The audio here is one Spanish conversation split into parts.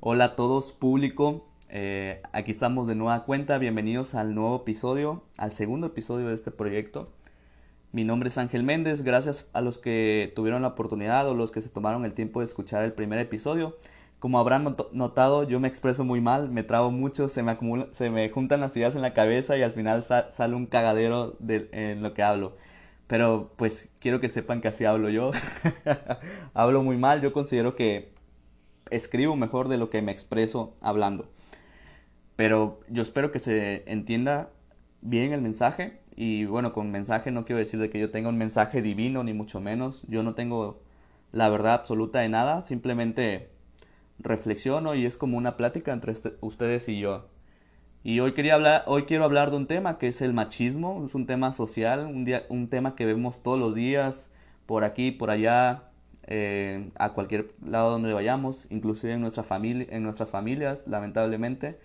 Hola a todos, público. Eh, aquí estamos de nueva cuenta. Bienvenidos al nuevo episodio, al segundo episodio de este proyecto. Mi nombre es Ángel Méndez. Gracias a los que tuvieron la oportunidad o los que se tomaron el tiempo de escuchar el primer episodio. Como habrán notado, yo me expreso muy mal, me trago mucho, se me, se me juntan las ideas en la cabeza y al final sale un cagadero de, en lo que hablo. Pero pues quiero que sepan que así hablo yo. hablo muy mal, yo considero que escribo mejor de lo que me expreso hablando. Pero yo espero que se entienda bien el mensaje. Y bueno, con mensaje no quiero decir de que yo tenga un mensaje divino, ni mucho menos. Yo no tengo la verdad absoluta de nada. Simplemente reflexiono y es como una plática entre este, ustedes y yo. Y hoy quería hablar, hoy quiero hablar de un tema que es el machismo, es un tema social, un, día, un tema que vemos todos los días, por aquí, por allá, eh, a cualquier lado donde vayamos, inclusive en, nuestra familia, en nuestras familias, lamentablemente.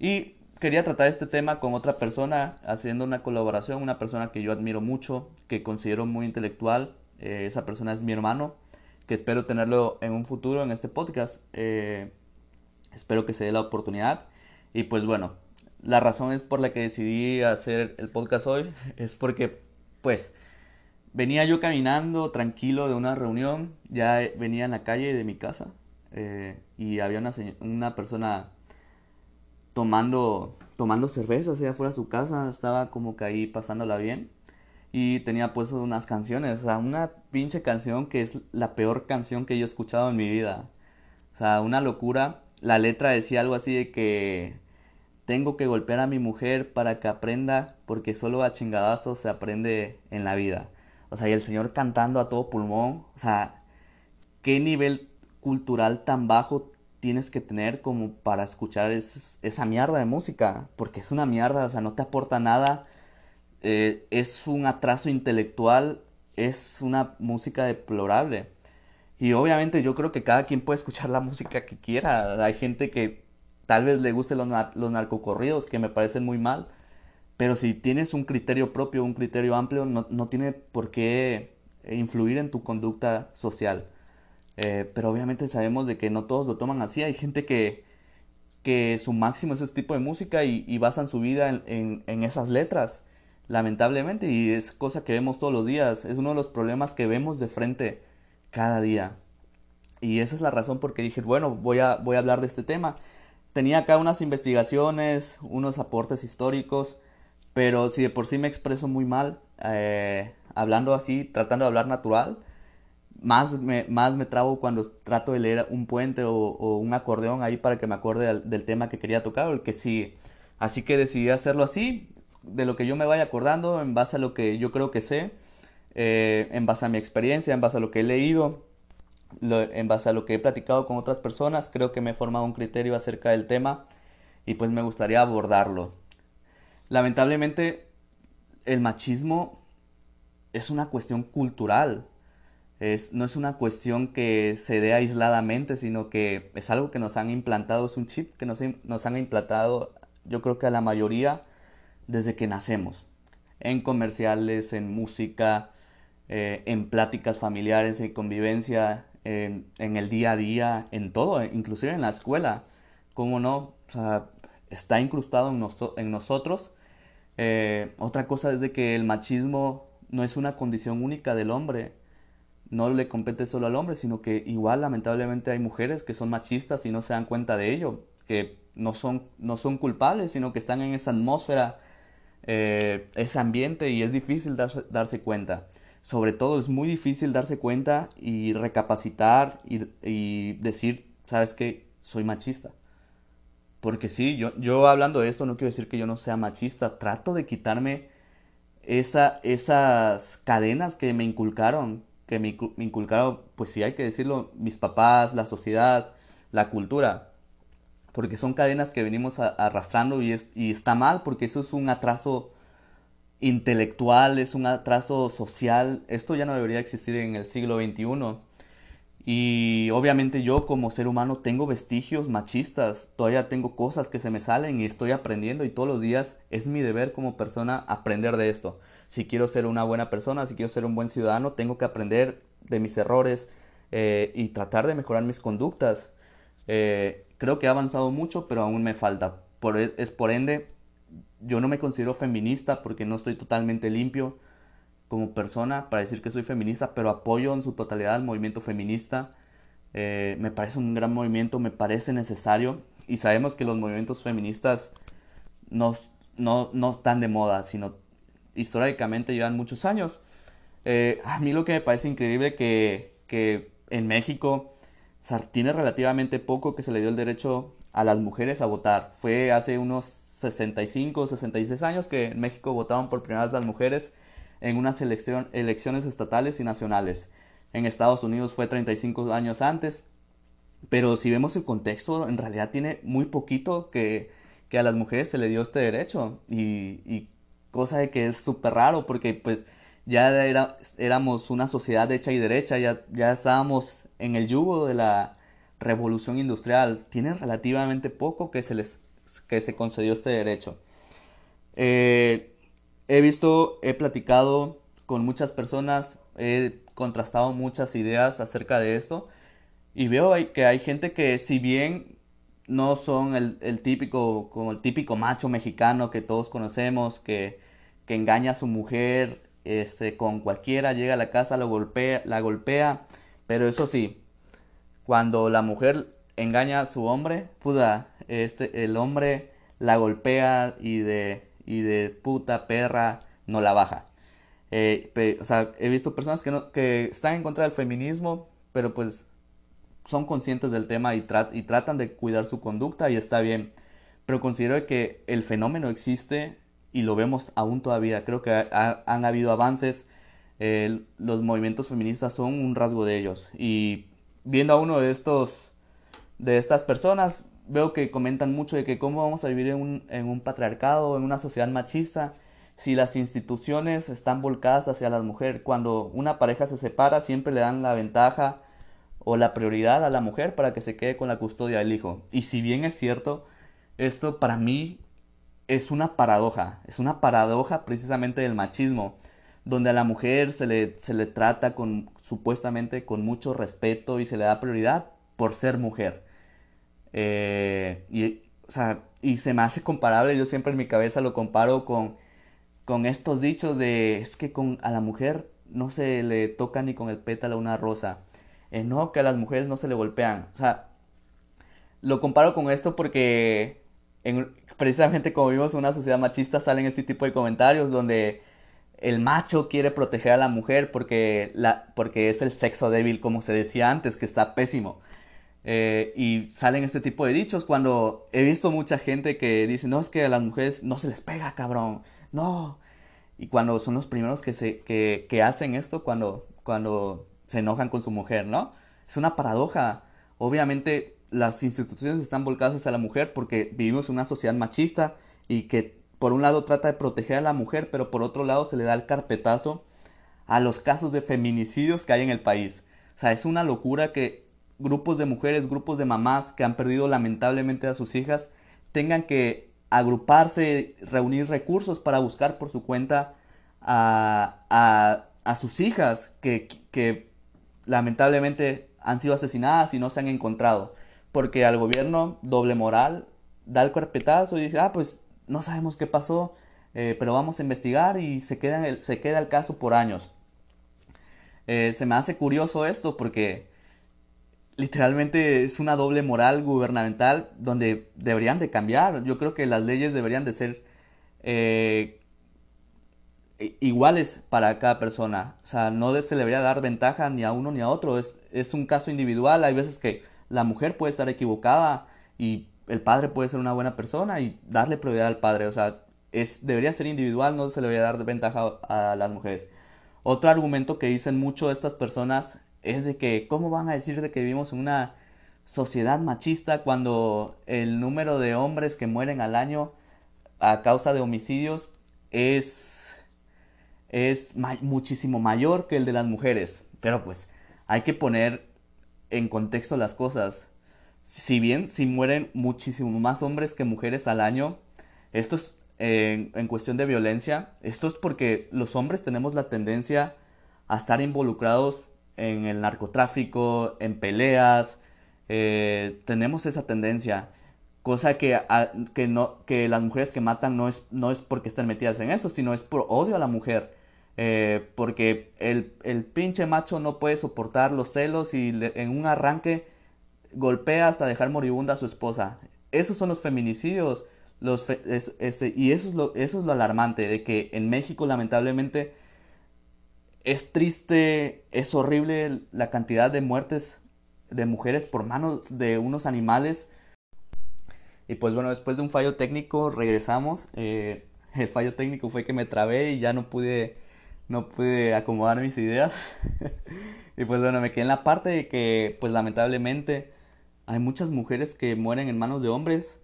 Y quería tratar este tema con otra persona, haciendo una colaboración, una persona que yo admiro mucho, que considero muy intelectual. Eh, esa persona es mi hermano, que espero tenerlo en un futuro en este podcast. Eh, espero que se dé la oportunidad. Y pues bueno, la razón es por la que decidí hacer el podcast hoy es porque pues venía yo caminando tranquilo de una reunión, ya venía en la calle de mi casa eh, y había una, una persona tomando, tomando cerveza allá afuera de su casa, estaba como que ahí pasándola bien y tenía puesto unas canciones, o sea, una pinche canción que es la peor canción que yo he escuchado en mi vida. O sea, una locura. La letra decía algo así de que tengo que golpear a mi mujer para que aprenda, porque solo a chingadazos se aprende en la vida. O sea, y el señor cantando a todo pulmón. O sea, ¿qué nivel cultural tan bajo tienes que tener como para escuchar esa mierda de música? Porque es una mierda, o sea, no te aporta nada. Eh, es un atraso intelectual, es una música deplorable. Y obviamente yo creo que cada quien puede escuchar la música que quiera. Hay gente que Tal vez le gusten los, los narcocorridos, que me parecen muy mal. Pero si tienes un criterio propio, un criterio amplio, no, no tiene por qué influir en tu conducta social. Eh, pero obviamente sabemos de que no todos lo toman así. Hay gente que, que su máximo es ese tipo de música y, basan su vida en, en, esas letras, lamentablemente. Y es cosa que vemos todos los días. Es uno de los problemas que vemos de frente cada día. Y esa es la razón por que dije, bueno, voy a, voy a hablar de este tema tenía acá unas investigaciones, unos aportes históricos, pero si de por sí me expreso muy mal, eh, hablando así, tratando de hablar natural, más me, más me trabo cuando trato de leer un puente o, un acordeón ahí para que me acuerde del, tema que quería tocar o el que sigue. Así que decidí hacerlo así, de lo que yo me vaya acordando, en base a lo que yo creo que sé, eh, en base a mi experiencia, en base a lo que he leído en base a lo que he platicado con otras personas, creo que me he formado un criterio acerca del tema y pues me gustaría abordarlo. Lamentablemente, el machismo es una cuestión cultural. Es, no es una cuestión que se dé aisladamente, sino que es algo que nos han implantado, es un chip que nos, han implantado, yo creo que a la mayoría, desde que nacemos. En comerciales, en música, eh, en pláticas familiares, en convivencia, en, el día a día, en todo, inclusive en la escuela. ¿Cómo no? O sea, está incrustado en, en nosotros. Eh, otra cosa es de que el machismo no es una condición única del hombre. No le compete solo al hombre, sino que igual lamentablemente hay mujeres que son machistas y no se dan cuenta de ello, que no son, no son culpables, sino que están en esa atmósfera, eh, ese ambiente y es difícil darse cuenta sobre todo es muy difícil darse cuenta y recapacitar y, decir, ¿sabes qué? Soy machista. Porque sí, yo, yo hablando de esto no quiero decir que yo no sea machista, trato de quitarme esa, esas cadenas que me inculcaron, que me, inculcaron, pues sí hay que decirlo, mis papás, la sociedad, la cultura, porque son cadenas que venimos arrastrando y, y está mal porque eso es un atraso intelectual, es un atraso social. Esto ya no debería existir en el siglo XXI. Y obviamente yo como ser humano tengo vestigios machistas, todavía tengo cosas que se me salen y estoy aprendiendo y todos los días es mi deber como persona aprender de esto. Si quiero ser una buena persona, si quiero ser un buen ciudadano, tengo que aprender de mis errores eh, y tratar de mejorar mis conductas. Eh, creo que ha avanzado mucho, pero aún me falta. Por, e, es por ende, yo no me considero feminista porque no estoy totalmente limpio como persona para decir que soy feminista, pero apoyo en su totalidad al movimiento feminista. Eh, me parece un gran movimiento, me parece necesario y sabemos que los movimientos feministas no, no, no están de moda, sino históricamente llevan muchos años. Eh, a mí lo que me parece increíble que, que en México tiene relativamente poco que se le dio el derecho a las mujeres a votar. Fue hace unos 65, 66 años que en México votaban por primera vez las mujeres en unas elecciones estatales y nacionales. En Estados Unidos fue 35 años antes. Pero si vemos el contexto, en realidad tiene muy poquito que, que a las mujeres se le dio este derecho. Y, y cosa de que es súper raro porque pues ya era, éramos una sociedad hecha y derecha, ya, ya estábamos en el yugo de la revolución industrial. Tiene relativamente poco que se les que se concedió este derecho. Eh, he visto, he platicado con muchas personas, he contrastado muchas ideas acerca de esto y veo que hay gente que si bien no son el, típico, como el típico macho mexicano que todos conocemos, que, que engaña a su mujer, este, con cualquiera, llega a la casa, lo golpea, la golpea, pero eso sí, cuando la mujer engaña a su hombre, puta, este, el hombre la golpea y de, y de puta perra no la baja. Eh, o sea, he visto personas que, no, que están en contra del feminismo, pero pues son conscientes del tema y, tratan de cuidar su conducta y está bien. Pero considero que el fenómeno existe y lo vemos aún todavía. Creo que han habido avances, los movimientos feministas son un rasgo de ellos. Y viendo a uno de estos, de estas personas, veo que comentan mucho de que cómo vamos a vivir en un, en un patriarcado, en una sociedad machista, si las instituciones están volcadas hacia la mujer. Cuando una pareja se separa, siempre le dan la ventaja o la prioridad a la mujer para que se quede con la custodia del hijo. Y si bien es cierto, esto para mí es una paradoja, es una paradoja precisamente del machismo, donde a la mujer se le, se le trata con supuestamente con mucho respeto y se le da prioridad por ser mujer. Eh, y, y se me hace comparable, yo siempre en mi cabeza lo comparo con, con estos dichos de es que con, a la mujer no se le toca ni con el pétalo una rosa. Eh, no, que a las mujeres no se le golpean. O sea, lo comparo con esto porque en, precisamente como vimos en una sociedad machista salen este tipo de comentarios donde el macho quiere proteger a la mujer porque, la, porque es el sexo débil, como se decía antes, que está pésimo. Eh, y salen este tipo de dichos cuando he visto mucha gente que dice, no, es que a las mujeres no se les pega, cabrón, no. Y cuando son los primeros que, se, que, que hacen esto, cuando, cuando se enojan con su mujer, ¿no? Es una paradoja. Obviamente las instituciones están volcadas hacia la mujer porque vivimos en una sociedad machista y que por un lado trata de proteger a la mujer, pero por otro lado se le da el carpetazo a los casos de feminicidios que hay en el país. O sea, es una locura que grupos de mujeres, grupos de mamás que han perdido lamentablemente a sus hijas, tengan que agruparse, reunir recursos para buscar por su cuenta a, a, a sus hijas que, que lamentablemente han sido asesinadas y no se han encontrado porque al gobierno doble moral da el carpetazo y dice, ah, pues no sabemos qué pasó, eh, pero vamos a investigar y se queda, el, se queda el caso por años. Eh, se me hace curioso esto porque literalmente es una doble moral gubernamental donde deberían de cambiar. Yo creo que las leyes deberían de ser eh, iguales para cada persona. O sea, no se le debería dar ventaja ni a uno ni a otro. Es, es un caso individual. Hay veces que la mujer puede estar equivocada y el padre puede ser una buena persona y darle prioridad al padre. O sea, es, debería ser individual, no se le debería dar ventaja a las mujeres. Otro argumento que dicen mucho estas personas es de que, ¿cómo van a decir de que vivimos en una sociedad machista cuando el número de hombres que mueren al año a causa de homicidios es, es muchísimo mayor que el de las mujeres? Pero pues hay que poner en contexto las cosas. Si bien si mueren muchísimo más hombres que mujeres al año, esto es en cuestión de violencia, esto es porque los hombres tenemos la tendencia a estar involucrados en el narcotráfico, en peleas, eh, tenemos esa tendencia. Cosa que, que, no, que las mujeres que matan no es, no es porque estén metidas en eso, sino es por odio a la mujer. Eh, porque el, el, pinche macho no puede soportar los celos y en un arranque golpea hasta dejar moribunda a su esposa. Esos son los feminicidios. Los y eso es, lo, eso es lo alarmante, de que en México lamentablemente es triste, es horrible la cantidad de muertes de mujeres por manos de unos animales. Y pues bueno, después de un fallo técnico regresamos. Eh, el fallo técnico fue que me trabé y ya no pude, no pude acomodar mis ideas. y pues bueno, me quedé en la parte de que pues lamentablemente hay muchas mujeres que mueren en manos de hombres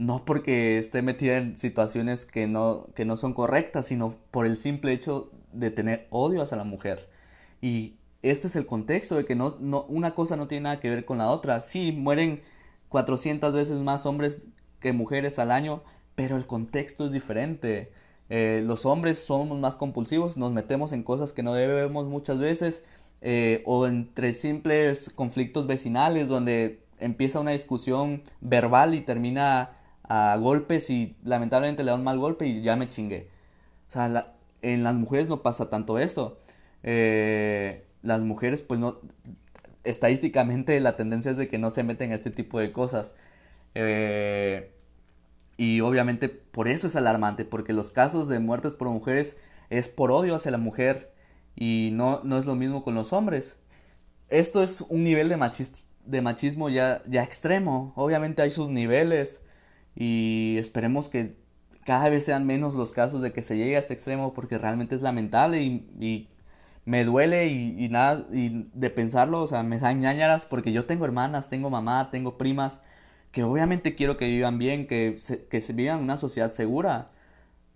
no porque esté metida en situaciones que no, que no son correctas, sino por el simple hecho de tener odio hacia la mujer. Y este es el contexto de que no, no, una cosa no tiene nada que ver con la otra. Sí, mueren 400 veces más hombres que mujeres al año, pero el contexto es diferente. Eh, los hombres somos más compulsivos, nos metemos en cosas que no debemos muchas veces, eh, o entre simples conflictos vecinales donde empieza una discusión verbal y termina a golpes y lamentablemente le da un mal golpe y ya me chingué. O sea, en las mujeres no pasa tanto esto. Eh, las mujeres, pues no, estadísticamente la tendencia es de que no se meten a este tipo de cosas. Eh, y obviamente por eso es alarmante, porque los casos de muertes por mujeres es por odio hacia la mujer y no, no es lo mismo con los hombres. Esto es un nivel de, de machismo ya, ya extremo. Obviamente hay sus niveles y esperemos que cada vez sean menos los casos de que se llegue a este extremo porque realmente es lamentable y, me duele y, nada y de pensarlo, o sea, me dan ñañaras porque yo tengo hermanas, tengo mamá, tengo primas que obviamente quiero que vivan bien, que se, que vivan en una sociedad segura,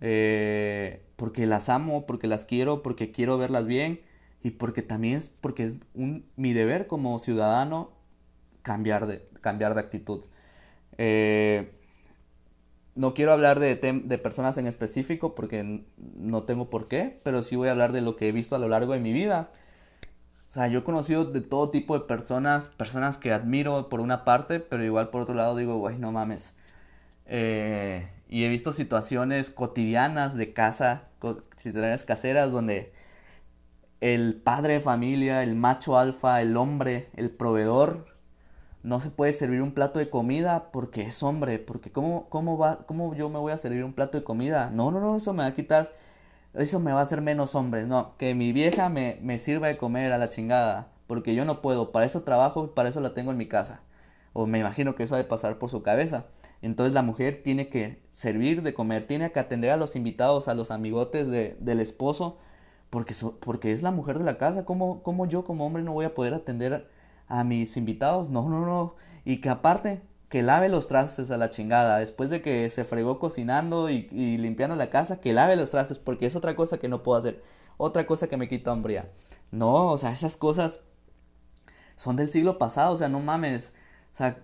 eh, porque las amo, porque las quiero, porque quiero verlas bien y porque también es porque es mi deber como ciudadano cambiar de, cambiar de actitud. Eh, no quiero hablar de, de personas en específico porque no tengo por qué, pero sí voy a hablar de lo que he visto a lo largo de mi vida. O sea, yo he conocido de todo tipo de personas, personas que admiro por una parte, pero igual por otro lado digo, güey, no mames. Eh, y he visto situaciones cotidianas de casa, situaciones caseras, donde el padre de familia, el macho alfa, el hombre, el proveedor, no se puede servir un plato de comida porque es hombre, porque ¿cómo, cómo, va, cómo yo me voy a servir un plato de comida? No, no, no, eso me va a quitar, eso me va a hacer menos hombre. No, que mi vieja me, me sirva de comer a la chingada, porque yo no puedo, para eso trabajo, para eso la tengo en mi casa. O me imagino que eso ha de pasar por su cabeza. Entonces la mujer tiene que servir de comer, tiene que atender a los invitados, a los amigotes de, del esposo, porque, porque es la mujer de la casa. ¿Cómo, ¿Cómo yo como hombre no voy a poder atender a mis invitados, no, no, no. Y que aparte, que lave los trastes a la chingada. Después de que se fregó cocinando y, limpiando la casa, que lave los trastes, porque es otra cosa que no puedo hacer. Otra cosa que me quita hombría. No, o sea, esas cosas son del siglo pasado, o sea, no mames. O sea,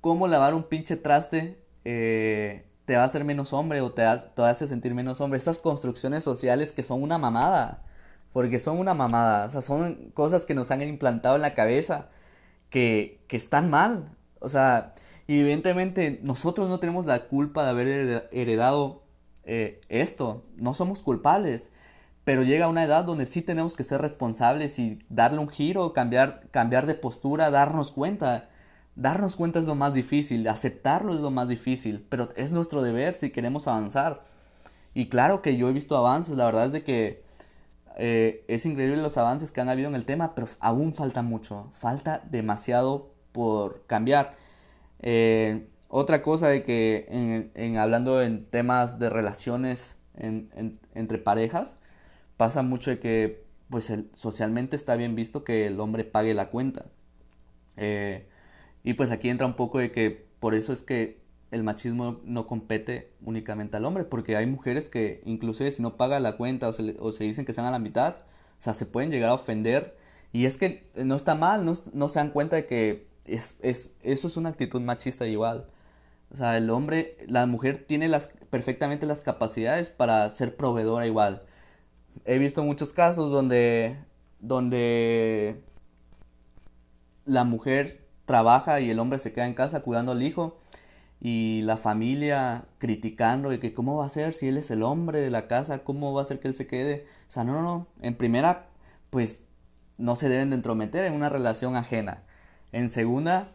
¿cómo lavar un pinche traste eh, te va a hacer menos hombre o te, te hace sentir menos hombre? Estas construcciones sociales que son una mamada. Porque son una mamada. O sea, son cosas que nos han implantado en la cabeza que, están mal. O sea, evidentemente nosotros no tenemos la culpa de haber heredado eh, esto. No somos culpables. Pero llega una edad donde sí tenemos que ser responsables y darle un giro, cambiar, cambiar de postura, darnos cuenta. Darnos cuenta es lo más difícil, aceptarlo es lo más difícil, pero es nuestro deber si queremos avanzar. Y claro que yo he visto avances, la verdad es de que eh, es increíble los avances que han habido en el tema, pero aún falta mucho, falta demasiado por cambiar. Eh, otra cosa de que en, hablando en temas de relaciones entre parejas, pasa mucho de que pues socialmente está bien visto que el hombre pague la cuenta. Eh, y pues aquí entra un poco de que por eso es que el machismo no compete únicamente al hombre, porque hay mujeres que inclusive si no paga la cuenta o se, o se dicen que sean a la mitad, o sea, se pueden llegar a ofender. Y es que no está mal, no, no se dan cuenta de que es, es, eso es una actitud machista igual. O sea, el hombre, la mujer tiene las, perfectamente las capacidades para ser proveedora igual. He visto muchos casos donde, donde la mujer trabaja y el hombre se queda en casa cuidando al hijo y la familia criticando de que cómo va a ser si él es el hombre de la casa, cómo va a ser que él se quede. O sea, no, no, no. En primera, pues no se deben de entrometer en una relación ajena. En segunda,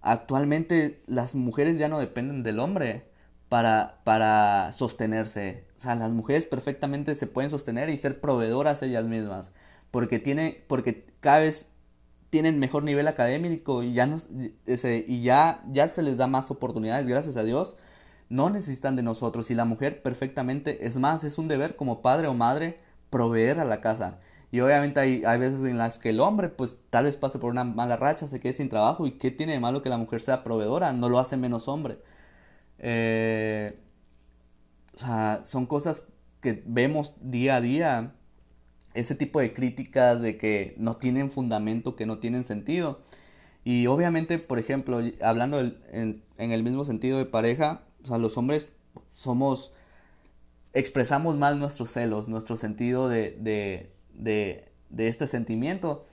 actualmente las mujeres ya no dependen del hombre para, para sostenerse. O sea, las mujeres perfectamente se pueden sostener y ser proveedoras ellas mismas. Porque, tiene, porque cada vez tienen mejor nivel académico y ya, nos, y ya, ya se les da más oportunidades, gracias a Dios. No necesitan de nosotros y la mujer perfectamente, es más, es un deber como padre o madre proveer a la casa. Y obviamente hay, hay veces en las que el hombre pues tal vez pase por una mala racha, se quede sin trabajo y qué tiene de malo que la mujer sea proveedora, no lo hace menos hombre. Eh, o sea, son cosas que vemos día a día ese tipo de críticas de que no tienen fundamento, que no tienen sentido. Y obviamente, por ejemplo, hablando en, el mismo sentido de pareja, o sea, los hombres somos, expresamos mal nuestros celos, nuestro sentido de, este sentimiento,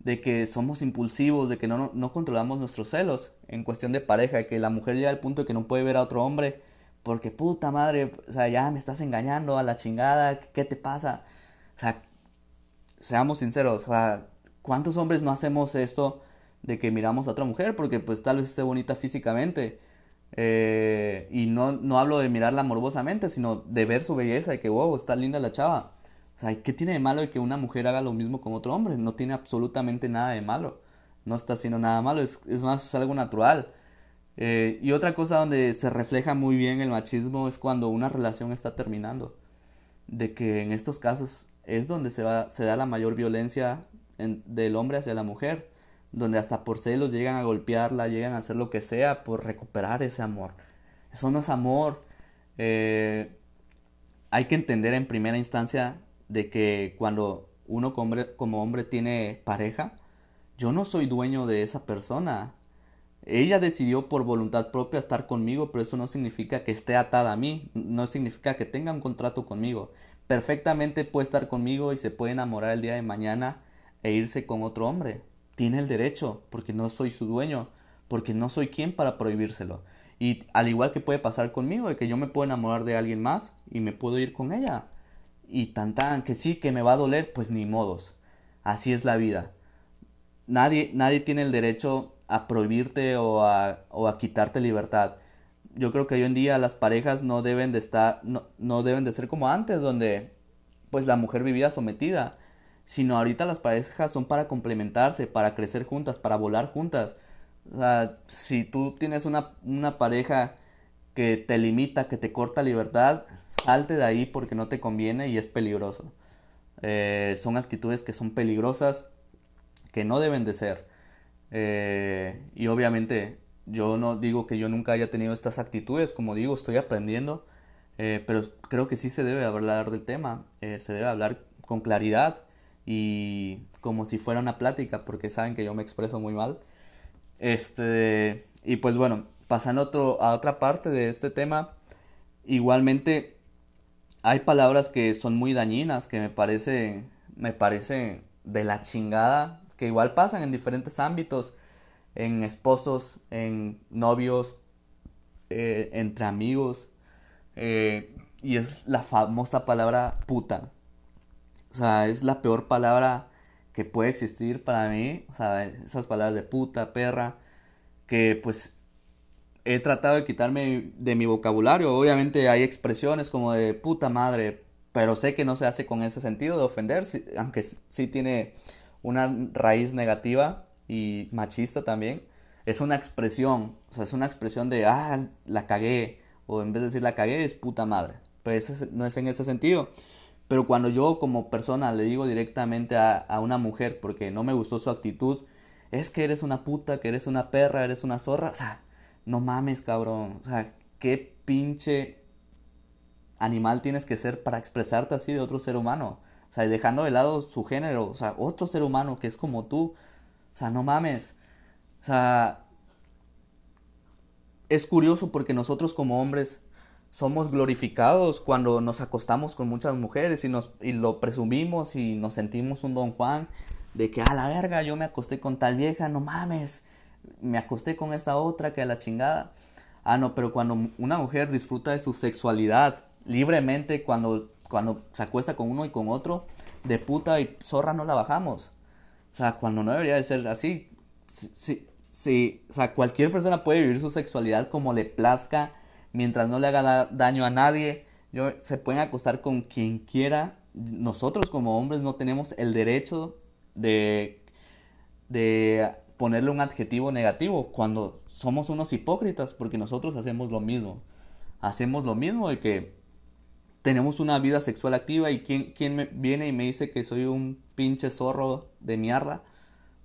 de que somos impulsivos, de que no, no, controlamos nuestros celos en cuestión de pareja, que la mujer llega al punto de que no puede ver a otro hombre porque puta madre, o sea, ya me estás engañando a la chingada, ¿qué te pasa? O sea, seamos sinceros, o sea, ¿cuántos hombres no hacemos esto de que miramos a otra mujer porque pues tal vez esté bonita físicamente? Eh, y no, no hablo de mirarla morbosamente, sino de ver su belleza y que, wow, está linda la chava. O sea, ¿qué tiene de malo de que una mujer haga lo mismo con otro hombre? No tiene absolutamente nada de malo. No está haciendo nada malo, es, es más, es algo natural. Eh, y otra cosa donde se refleja muy bien el machismo es cuando una relación está terminando. De que en estos casos es donde se, va, se da la mayor violencia del hombre hacia la mujer, donde hasta por celos llegan a golpearla, llegan a hacer lo que sea por recuperar ese amor. Eso no es amor. Eh, hay que entender en primera instancia de que cuando uno como hombre, como hombre tiene pareja, yo no soy dueño de esa persona. Ella decidió por voluntad propia estar conmigo, pero eso no significa que esté atada a mí, no significa que tenga un contrato conmigo perfectamente puede estar conmigo y se puede enamorar el día de mañana e irse con otro hombre. Tiene el derecho, porque no soy su dueño, porque no soy quien para prohibírselo. Y al igual que puede pasar conmigo, de que yo me puedo enamorar de alguien más y me puedo ir con ella. Y tan tan, que sí, que me va a doler, pues ni modos. Así es la vida. Nadie, nadie tiene el derecho a prohibirte o a, o a quitarte libertad yo creo que hoy en día las parejas no deben de estar, no, deben de ser como antes, donde pues la mujer vivía sometida, sino ahorita las parejas son para complementarse, para crecer juntas, para volar juntas. Si tú tienes una, una pareja que te limita, que te corta libertad, salte de ahí porque no te conviene y es peligroso. Eh, son actitudes que son peligrosas, que no deben de ser. Eh, y obviamente yo no digo que yo nunca haya tenido estas actitudes, como digo, estoy aprendiendo, eh, pero creo que sí se debe hablar del tema, eh, se debe hablar con claridad y como si fuera una plática, porque saben que yo me expreso muy mal. Este, y pues bueno, pasando otro, a otra parte de este tema, igualmente hay palabras que son muy dañinas, que me parece, me parece de la chingada, que igual pasan en diferentes ámbitos en esposos, en novios, eh, entre amigos. Eh, y es la famosa palabra puta. O sea, es la peor palabra que puede existir para mí. O sea, esas palabras de puta, perra, que pues he tratado de quitarme de mi vocabulario. Obviamente hay expresiones como de puta madre, pero sé que no se hace con ese sentido de ofender, aunque sí tiene una raíz negativa y machista también, es una expresión, o sea, es una expresión de, ah, la cagué, o en vez de decir la cagué, es puta madre. Pues no es en ese sentido. Pero cuando yo como persona le digo directamente a, a una mujer porque no me gustó su actitud, es que eres una puta, que eres una perra, eres una zorra, o sea, no mames, cabrón, o sea, qué pinche animal tienes que ser para expresarte así de otro ser humano. O sea, dejando de lado su género, o sea, otro ser humano que es como tú, o sea, no mames. O sea, es curioso porque nosotros como hombres somos glorificados cuando nos acostamos con muchas mujeres y, nos, y lo presumimos y nos sentimos un don Juan de que a la verga yo me acosté con tal vieja, no mames, me acosté con esta otra que a la chingada. Ah, no, pero cuando una mujer disfruta de su sexualidad libremente, cuando, cuando se acuesta con uno y con otro, de puta y zorra no la bajamos. Sea, cuando no debería de ser así. Sí, sí, o sea, cualquier persona puede vivir su sexualidad como le plazca, mientras no le haga daño a nadie. Yo, se pueden acostar con quien quiera. Nosotros como hombres no tenemos el derecho de, de ponerle un adjetivo negativo cuando somos unos hipócritas porque nosotros hacemos lo mismo. Hacemos lo mismo de que tenemos una vida sexual activa y quién, quién me viene y me dice que soy un pinche zorro de mierda.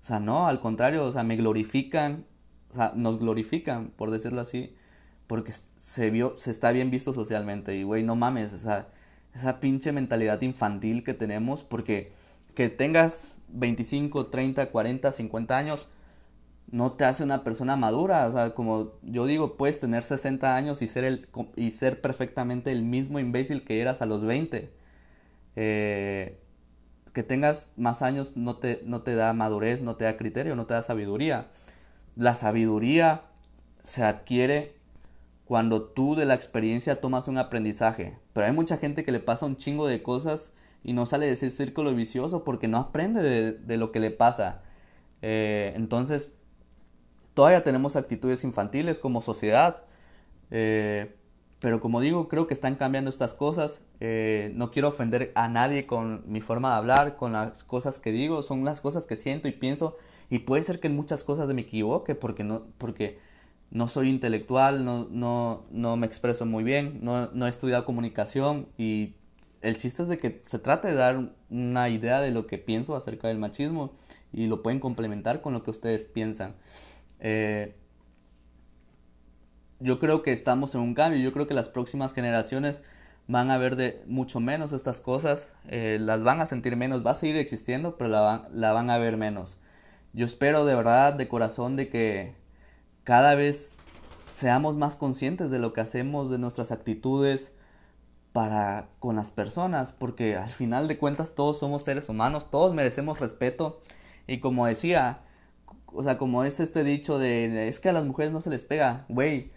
O sea, no, al contrario, o sea, me glorifican, o sea, nos glorifican, por decirlo así, porque se vio, se está bien visto socialmente. Y güey, no mames, esa, esa pinche mentalidad infantil que tenemos, porque que tengas 25, 30, 40, 50 años, no te hace una persona madura. O sea, como yo digo, puedes tener 60 años y ser, el, y ser perfectamente el mismo imbécil que eras a los 20. Eh, que tengas más años no te, no te da madurez, no te da criterio, no te da sabiduría. La sabiduría se adquiere cuando tú de la experiencia tomas un aprendizaje. Pero hay mucha gente que le pasa un chingo de cosas y no sale de ese círculo vicioso porque no aprende de, lo que le pasa. Eh, entonces, todavía tenemos actitudes infantiles como sociedad. Eh, pero como digo, creo que están cambiando estas cosas. Eh, no quiero ofender a nadie con mi forma de hablar, con las cosas que digo. Son las cosas que siento y pienso. Y puede ser que en muchas cosas me equivoque porque no, porque no soy intelectual, no, no, no me expreso muy bien, no, no he estudiado comunicación y el chiste es de que se trate de dar una idea de lo que pienso acerca del machismo y lo pueden complementar con lo que ustedes piensan. Eh, yo creo que estamos en un cambio, yo creo que las próximas generaciones van a ver de mucho menos estas cosas, eh, las van a sentir menos, va a seguir existiendo, pero la van, la van a ver menos. Yo espero de verdad, de corazón, de que cada vez seamos más conscientes de lo que hacemos, de nuestras actitudes, para con las personas, porque al final de cuentas todos somos seres humanos, todos merecemos respeto. Y como decía, o sea, como es este dicho de es que a las mujeres no se les pega, güey,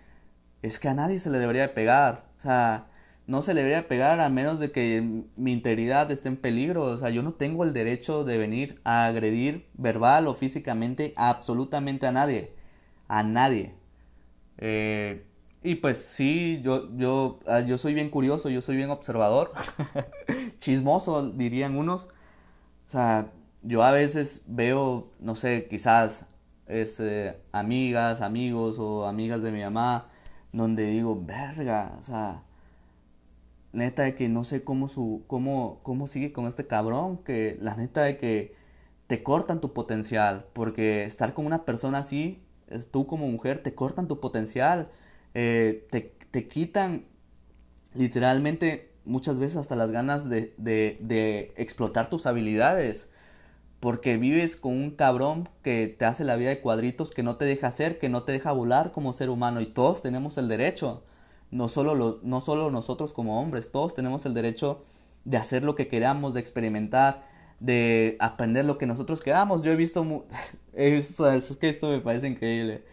es que a nadie se le debería pegar, o sea, no se le debería pegar a menos de que mi integridad esté en peligro, o sea, yo no tengo el derecho de venir a agredir verbal o físicamente absolutamente a nadie, a nadie. Eh, y pues sí, yo, yo, ah, yo soy bien curioso, yo soy bien observador, chismoso dirían unos. O sea, yo a veces veo, no sé, quizás este, amigas, amigos o amigas de mi mamá, donde digo, verga, o sea, neta de que no sé cómo, su, cómo, cómo sigue con este cabrón, que la neta de que te cortan tu potencial, porque estar con una persona así, tú como mujer, te cortan tu potencial eh, te, quitan literalmente muchas veces hasta las ganas de, de, explotar tus habilidades. Porque vives con un cabrón que te hace la vida de cuadritos, que no te deja hacer, que no te deja volar como ser humano. Y todos tenemos el derecho, no solo, no solo nosotros como hombres, todos tenemos el derecho de hacer lo que queramos, de experimentar, de aprender lo que nosotros queramos. Yo he visto, es que esto me parece increíble.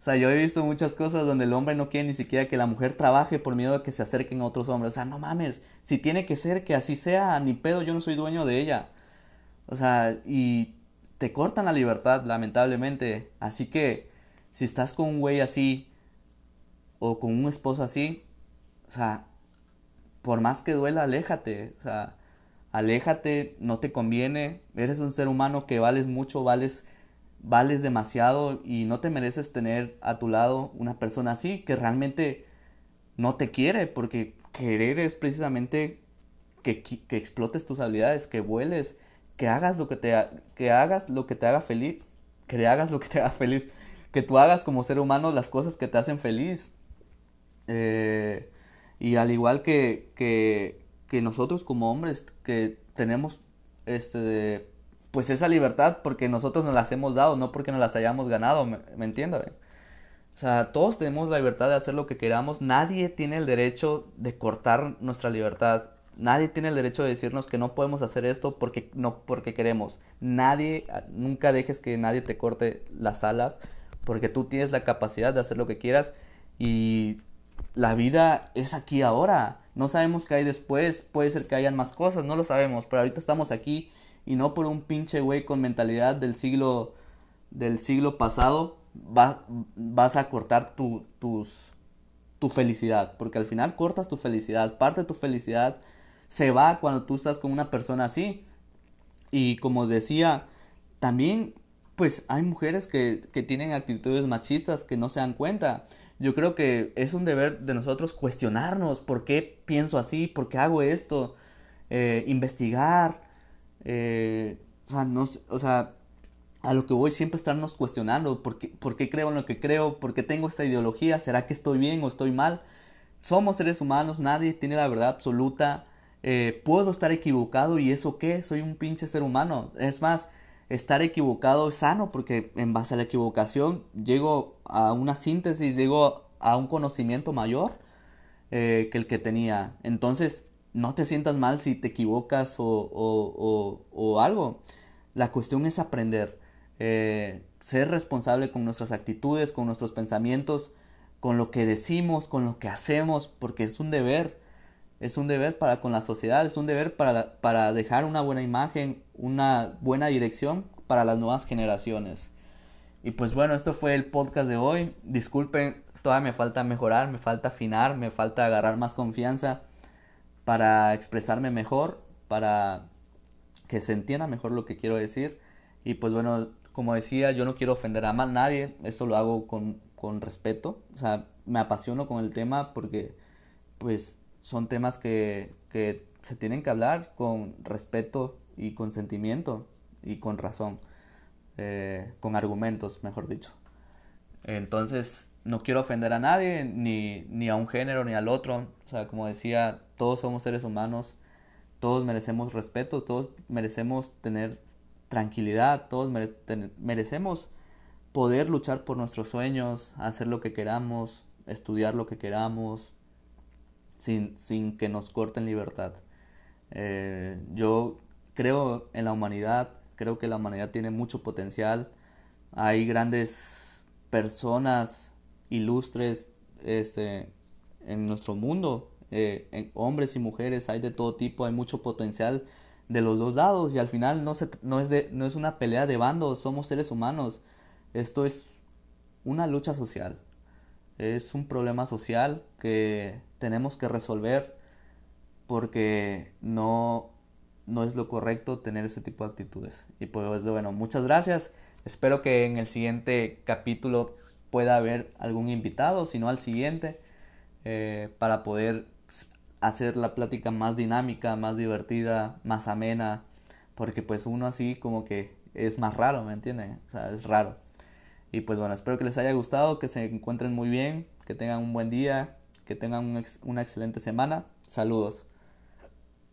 O sea, yo he visto muchas cosas donde el hombre no quiere ni siquiera que la mujer trabaje por miedo de que se acerquen a otros hombres. O sea, no mames, si tiene que ser que así sea, ni pedo, yo no soy dueño de ella. O sea, y te cortan la libertad, lamentablemente. Así que, si estás con un güey así, o con un esposo así, o sea, por más que duela, aléjate. O sea, aléjate, no te conviene. Eres un ser humano que vales mucho, vales vales demasiado y no te mereces tener a tu lado una persona así que realmente no te quiere, porque querer es precisamente que, que explotes tus habilidades, que vueles, que hagas lo que te que hagas lo que te haga feliz, que hagas lo que te haga feliz, que tú hagas como ser humano las cosas que te hacen feliz. Eh, y al igual que, que, que nosotros como hombres que tenemos este pues esa libertad porque nosotros nos las hemos dado, no porque nos las hayamos ganado, ¿me, entiendes? O sea, todos tenemos la libertad de hacer lo que queramos, nadie tiene el derecho de cortar nuestra libertad, nadie tiene el derecho de decirnos que no podemos hacer esto porque no porque queremos. Nadie nunca dejes que nadie te corte las alas porque tú tienes la capacidad de hacer lo que quieras y la vida es aquí ahora. No sabemos qué hay después, puede ser que hayan más cosas, no lo sabemos, pero ahorita estamos aquí y no por un pinche güey con mentalidad del siglo del siglo pasado vas a cortar tu, tus, tu felicidad, porque al final cortas tu felicidad, parte de tu felicidad se va cuando tú estás con una persona así. Y como decía, también pues hay mujeres que, que tienen actitudes machistas que no se dan cuenta. Yo creo que es un deber de nosotros cuestionarnos por qué pienso así, por qué hago esto, eh, investigar, eh, o, sea, a lo que voy siempre estarnos cuestionando por qué, por qué creo en lo que creo, por qué tengo esta ideología, será que estoy bien o estoy mal. Somos seres humanos, nadie tiene la verdad absoluta. Eh, puedo estar equivocado y eso qué, soy un pinche ser humano. Es más, estar equivocado es sano porque en base a la equivocación llego a una síntesis, llego a un conocimiento mayor eh, que el que tenía. Entonces, no te sientas mal si te equivocas o, o, o, algo. La cuestión es aprender, eh, ser responsable con nuestras actitudes, con nuestros pensamientos, con lo que decimos, con lo que hacemos, porque es un deber es un deber para con la sociedad, es un deber para, para dejar una buena imagen, una buena dirección para las nuevas generaciones. Y pues bueno, esto fue el podcast de hoy. Disculpen, todavía me falta mejorar, me falta afinar, me falta agarrar más confianza para expresarme mejor, para que se entienda mejor lo que quiero decir. Y pues bueno, como decía, yo no quiero ofender a más nadie, esto lo hago con, con respeto, o sea, me apasiono con el tema porque pues son temas que, que se tienen que hablar con respeto y con sentimiento y con razón, eh, con argumentos, mejor dicho. Entonces, no quiero ofender a nadie, ni, ni a un género, ni al otro. O sea, como decía, todos somos seres humanos, todos merecemos respeto, todos merecemos tener tranquilidad, todos merecemos poder luchar por nuestros sueños, hacer lo que queramos, estudiar lo que queramos, sin, sin que nos corten libertad. Eh, yo creo en la humanidad, creo que la humanidad tiene mucho potencial. Hay grandes personas ilustres este, en nuestro mundo, eh, hombres y mujeres, hay de todo tipo, hay mucho potencial de los dos lados y al final no, se, no, es de, no es una pelea de bandos, somos seres humanos. Esto es una lucha social, es un problema social que tenemos que resolver porque no, no es lo correcto tener ese tipo de actitudes. Y pues bueno, muchas gracias. Espero que en el siguiente capítulo pueda haber algún invitado, si no al siguiente, eh, para poder hacer la plática más dinámica, más divertida, más amena, porque pues uno así como que es más raro, ¿me entienden? O sea, es raro. Y pues bueno, espero que les haya gustado, que se encuentren muy bien, que tengan un buen día, que tengan una excelente semana. Saludos.